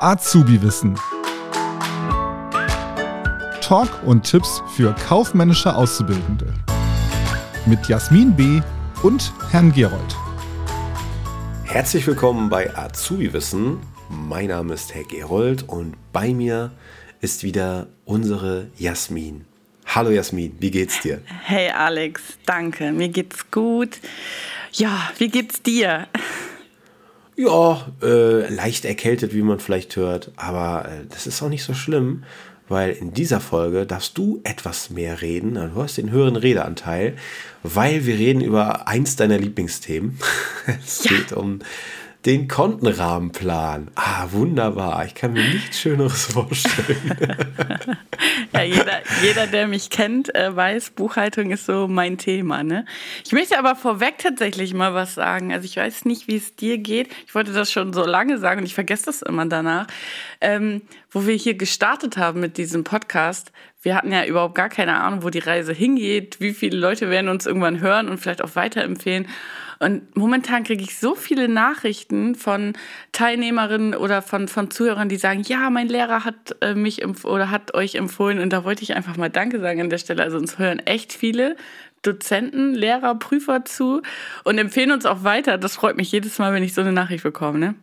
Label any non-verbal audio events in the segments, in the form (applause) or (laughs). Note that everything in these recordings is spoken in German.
Azubi-Wissen. Talk und Tipps für kaufmännische Auszubildende. Mit Jasmin B. und Herrn Gerold. Herzlich willkommen bei Azubi-Wissen. Mein Name ist Herr Gerold und bei mir ist wieder unsere Jasmin. Hallo Jasmin, wie geht's dir? Hey Alex, danke. Mir geht's gut. Ja, wie geht's dir? Ja, äh, leicht erkältet, wie man vielleicht hört, aber äh, das ist auch nicht so schlimm, weil in dieser Folge darfst du etwas mehr reden. Du hast den höheren Redeanteil, weil wir reden über eins deiner Lieblingsthemen. (laughs) es ja. geht um den Kontenrahmenplan. Ah, wunderbar. Ich kann mir nichts Schöneres (laughs) vorstellen. ja, jeder, jeder, der mich kennt, äh, weiß, Buchhaltung ist so mein Thema. Ne? Ich möchte aber vorweg tatsächlich mal was sagen. Also ich weiß nicht, wie es dir geht. Ich wollte das schon so lange sagen und ich vergesse das immer danach. Ähm, wo wir hier gestartet haben mit diesem Podcast, wir hatten ja überhaupt gar keine Ahnung, wo die Reise hingeht, wie viele Leute werden uns irgendwann hören und vielleicht auch weiterempfehlen. Und momentan kriege ich so viele Nachrichten von Teilnehmerinnen oder von, von Zuhörern, die sagen, ja, mein Lehrer hat äh, mich oder hat euch empfohlen. Und da wollte ich einfach mal Danke sagen an der Stelle. Also uns hören echt viele Dozenten, Lehrer, Prüfer zu und empfehlen uns auch weiter. Das freut mich jedes Mal, wenn ich so eine Nachricht bekomme. Ne?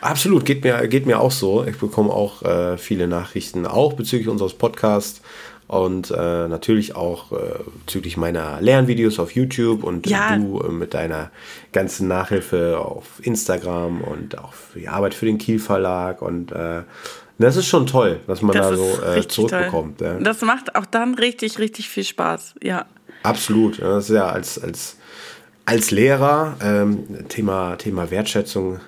Absolut, geht mir, geht mir auch so. Ich bekomme auch äh, viele Nachrichten, auch bezüglich unseres Podcasts und äh, natürlich auch äh, bezüglich meiner Lernvideos auf YouTube und ja. du äh, mit deiner ganzen Nachhilfe auf Instagram und auch für die Arbeit für den Kiel Verlag und äh, das ist schon toll, dass man das da so äh, zurückbekommt. Ja. Das macht auch dann richtig, richtig viel Spaß, ja. Absolut. Das ist ja als, als, als Lehrer ähm, Thema, Thema Wertschätzung,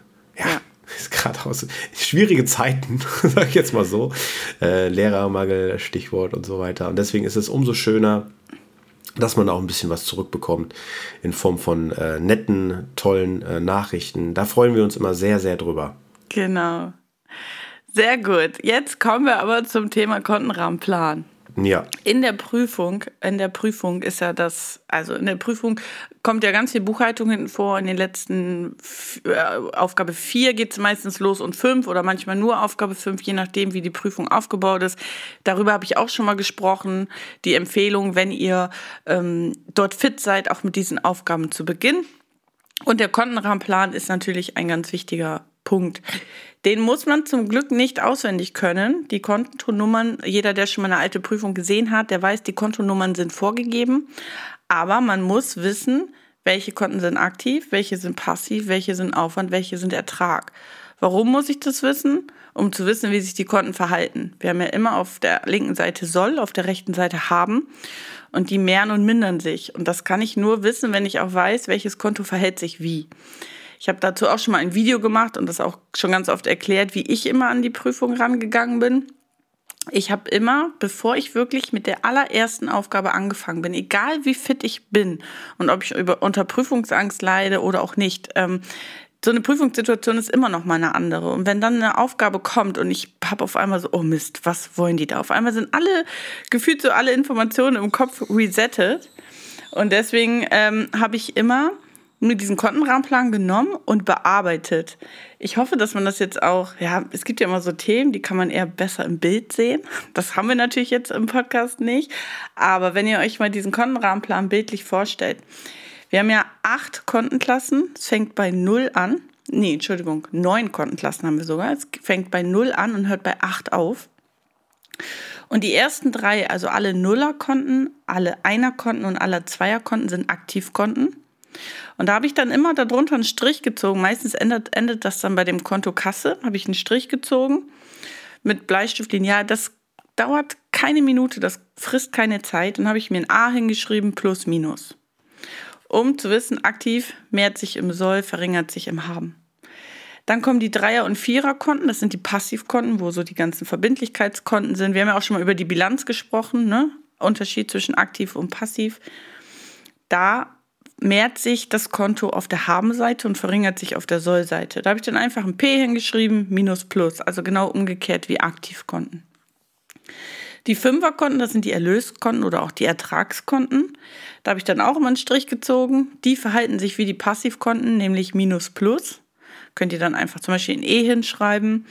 aus schwierige Zeiten, (laughs) sag ich jetzt mal so. Äh, Lehrermangel, Stichwort und so weiter. Und deswegen ist es umso schöner, dass man auch ein bisschen was zurückbekommt in Form von äh, netten, tollen äh, Nachrichten. Da freuen wir uns immer sehr, sehr drüber. Genau. Sehr gut. Jetzt kommen wir aber zum Thema Kontenrahmenplan. Ja. In der Prüfung, in der Prüfung ist ja das, also in der Prüfung kommt ja ganz viel Buchhaltung hinten vor. In den letzten äh, Aufgabe 4 geht es meistens los und 5 oder manchmal nur Aufgabe 5, je nachdem, wie die Prüfung aufgebaut ist. Darüber habe ich auch schon mal gesprochen. Die Empfehlung, wenn ihr ähm, dort fit seid, auch mit diesen Aufgaben zu beginnen. Und der Kontenrahmenplan ist natürlich ein ganz wichtiger Punkt. Den muss man zum Glück nicht auswendig können. Die Kontonummern, jeder, der schon mal eine alte Prüfung gesehen hat, der weiß, die Kontonummern sind vorgegeben. Aber man muss wissen, welche Konten sind aktiv, welche sind passiv, welche sind Aufwand, welche sind Ertrag. Warum muss ich das wissen? Um zu wissen, wie sich die Konten verhalten. Wir haben ja immer auf der linken Seite soll, auf der rechten Seite haben. Und die mehren und mindern sich. Und das kann ich nur wissen, wenn ich auch weiß, welches Konto verhält sich wie. Ich habe dazu auch schon mal ein Video gemacht und das auch schon ganz oft erklärt, wie ich immer an die Prüfung rangegangen bin. Ich habe immer, bevor ich wirklich mit der allerersten Aufgabe angefangen bin, egal wie fit ich bin und ob ich über, unter Prüfungsangst leide oder auch nicht, ähm, so eine Prüfungssituation ist immer noch mal eine andere. Und wenn dann eine Aufgabe kommt und ich habe auf einmal so, oh Mist, was wollen die da? Auf einmal sind alle, gefühlt so alle Informationen im Kopf resettet. Und deswegen ähm, habe ich immer nur diesen Kontenrahmenplan genommen und bearbeitet. Ich hoffe, dass man das jetzt auch, ja, es gibt ja immer so Themen, die kann man eher besser im Bild sehen. Das haben wir natürlich jetzt im Podcast nicht. Aber wenn ihr euch mal diesen Kontenrahmenplan bildlich vorstellt, wir haben ja acht Kontenklassen. Es fängt bei null an. Nee, Entschuldigung, neun Kontenklassen haben wir sogar. Es fängt bei null an und hört bei acht auf. Und die ersten drei, also alle Nullerkonten, alle Einerkonten und alle Zweierkonten sind Aktivkonten. Und da habe ich dann immer darunter einen Strich gezogen. Meistens endet, endet das dann bei dem Konto Kasse, habe ich einen Strich gezogen mit Bleistiftlineal. Das dauert keine Minute, das frisst keine Zeit. Dann habe ich mir ein A hingeschrieben plus minus. Um zu wissen, aktiv mehrt sich im Soll, verringert sich im Haben. Dann kommen die Dreier- und Viererkonten, das sind die Passivkonten, wo so die ganzen Verbindlichkeitskonten sind. Wir haben ja auch schon mal über die Bilanz gesprochen, ne? Unterschied zwischen aktiv und passiv. Da mehrt sich das Konto auf der Haben-Seite und verringert sich auf der Soll-Seite. Da habe ich dann einfach ein P hingeschrieben, minus plus, also genau umgekehrt wie Aktivkonten. Die Fünferkonten, das sind die Erlöskonten oder auch die Ertragskonten. Da habe ich dann auch immer einen Strich gezogen. Die verhalten sich wie die Passivkonten, nämlich minus plus. Könnt ihr dann einfach zum Beispiel in E hinschreiben.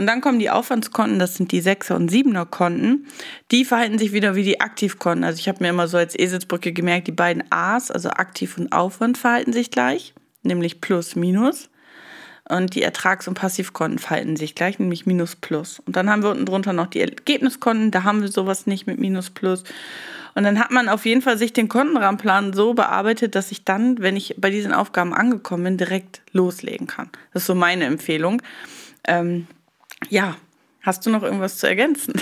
Und dann kommen die Aufwandskonten, das sind die 6er und 7er Konten. Die verhalten sich wieder wie die Aktivkonten. Also ich habe mir immer so als Eselsbrücke gemerkt, die beiden A's, also Aktiv und Aufwand, verhalten sich gleich, nämlich Plus, Minus. Und die Ertrags- und Passivkonten verhalten sich gleich, nämlich Minus, Plus. Und dann haben wir unten drunter noch die Ergebniskonten, da haben wir sowas nicht mit Minus, Plus. Und dann hat man auf jeden Fall sich den Kontenrahmenplan so bearbeitet, dass ich dann, wenn ich bei diesen Aufgaben angekommen bin, direkt loslegen kann. Das ist so meine Empfehlung. Ähm, ja, hast du noch irgendwas zu ergänzen?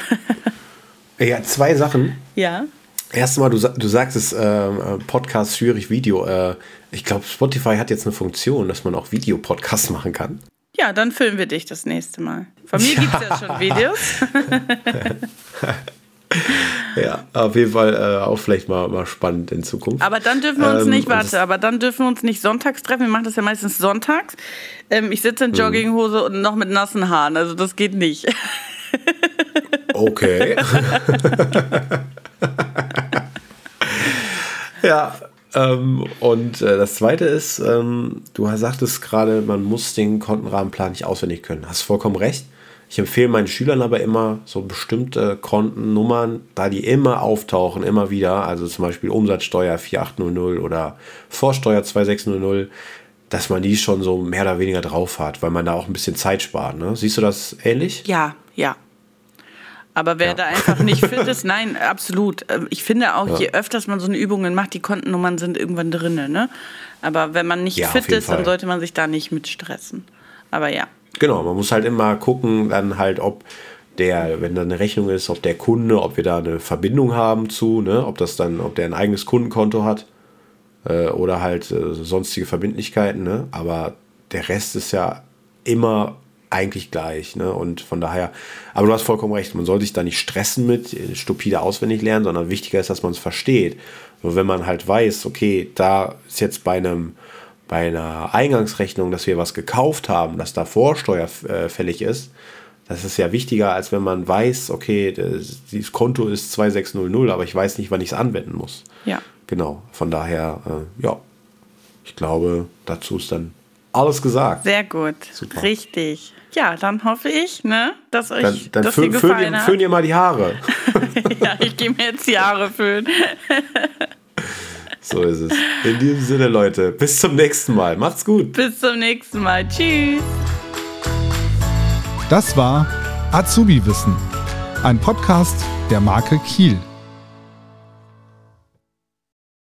(laughs) ja, zwei Sachen. Ja. Erstmal, du, du sagtest äh, Podcast schwierig, Video. Äh, ich glaube, Spotify hat jetzt eine Funktion, dass man auch Videopodcasts machen kann. Ja, dann filmen wir dich das nächste Mal. Von mir gibt es ja schon Videos. (laughs) (laughs) ja, auf jeden Fall äh, auch vielleicht mal, mal spannend in Zukunft. Aber dann dürfen wir uns ähm, nicht, warte, aber dann dürfen wir uns nicht sonntags treffen. Wir machen das ja meistens sonntags. Ähm, ich sitze in hm. Jogginghose und noch mit nassen Haaren, also das geht nicht. (laughs) Okay. (laughs) ja, ähm, und äh, das zweite ist, ähm, du sagtest gerade, man muss den Kontenrahmenplan nicht auswendig können. Hast vollkommen recht. Ich empfehle meinen Schülern aber immer so bestimmte Kontennummern, da die immer auftauchen, immer wieder, also zum Beispiel Umsatzsteuer 4800 oder Vorsteuer 2600, dass man die schon so mehr oder weniger drauf hat, weil man da auch ein bisschen Zeit spart. Ne? Siehst du das ähnlich? Ja, ja. Aber wer ja. da einfach nicht fit ist, nein, absolut. Ich finde auch, ja. je öfters man so eine Übungen macht, die Kontennummern sind irgendwann drin. Ne? Aber wenn man nicht ja, fit ist, Fall. dann sollte man sich da nicht mit stressen. Aber ja. Genau, man muss halt immer gucken, dann halt, ob der, wenn da eine Rechnung ist, ob der Kunde, ob wir da eine Verbindung haben zu, ne, ob das dann, ob der ein eigenes Kundenkonto hat äh, oder halt äh, sonstige Verbindlichkeiten, ne? Aber der Rest ist ja immer eigentlich gleich, ne? Und von daher, aber du hast vollkommen recht, man soll sich da nicht stressen mit, äh, stupide auswendig lernen, sondern wichtiger ist, dass man es versteht. Nur wenn man halt weiß, okay, da ist jetzt bei einem bei einer Eingangsrechnung, dass wir was gekauft haben, dass da Vorsteuer äh, fällig ist, das ist ja wichtiger, als wenn man weiß, okay, das, dieses Konto ist 2600, aber ich weiß nicht, wann ich es anwenden muss. Ja. Genau, von daher, äh, ja, ich glaube, dazu ist dann alles gesagt. Sehr gut, Super. richtig. Ja, dann hoffe ich, ne, dass euch dann, dann das fö gefallen föhn, Föhn ihr mal die Haare. (laughs) ja, ich gehe mir jetzt die Haare föhnen. (laughs) So ist es. In diesem Sinne, Leute, bis zum nächsten Mal. Macht's gut. Bis zum nächsten Mal. Tschüss. Das war Azubi Wissen, ein Podcast der Marke Kiel.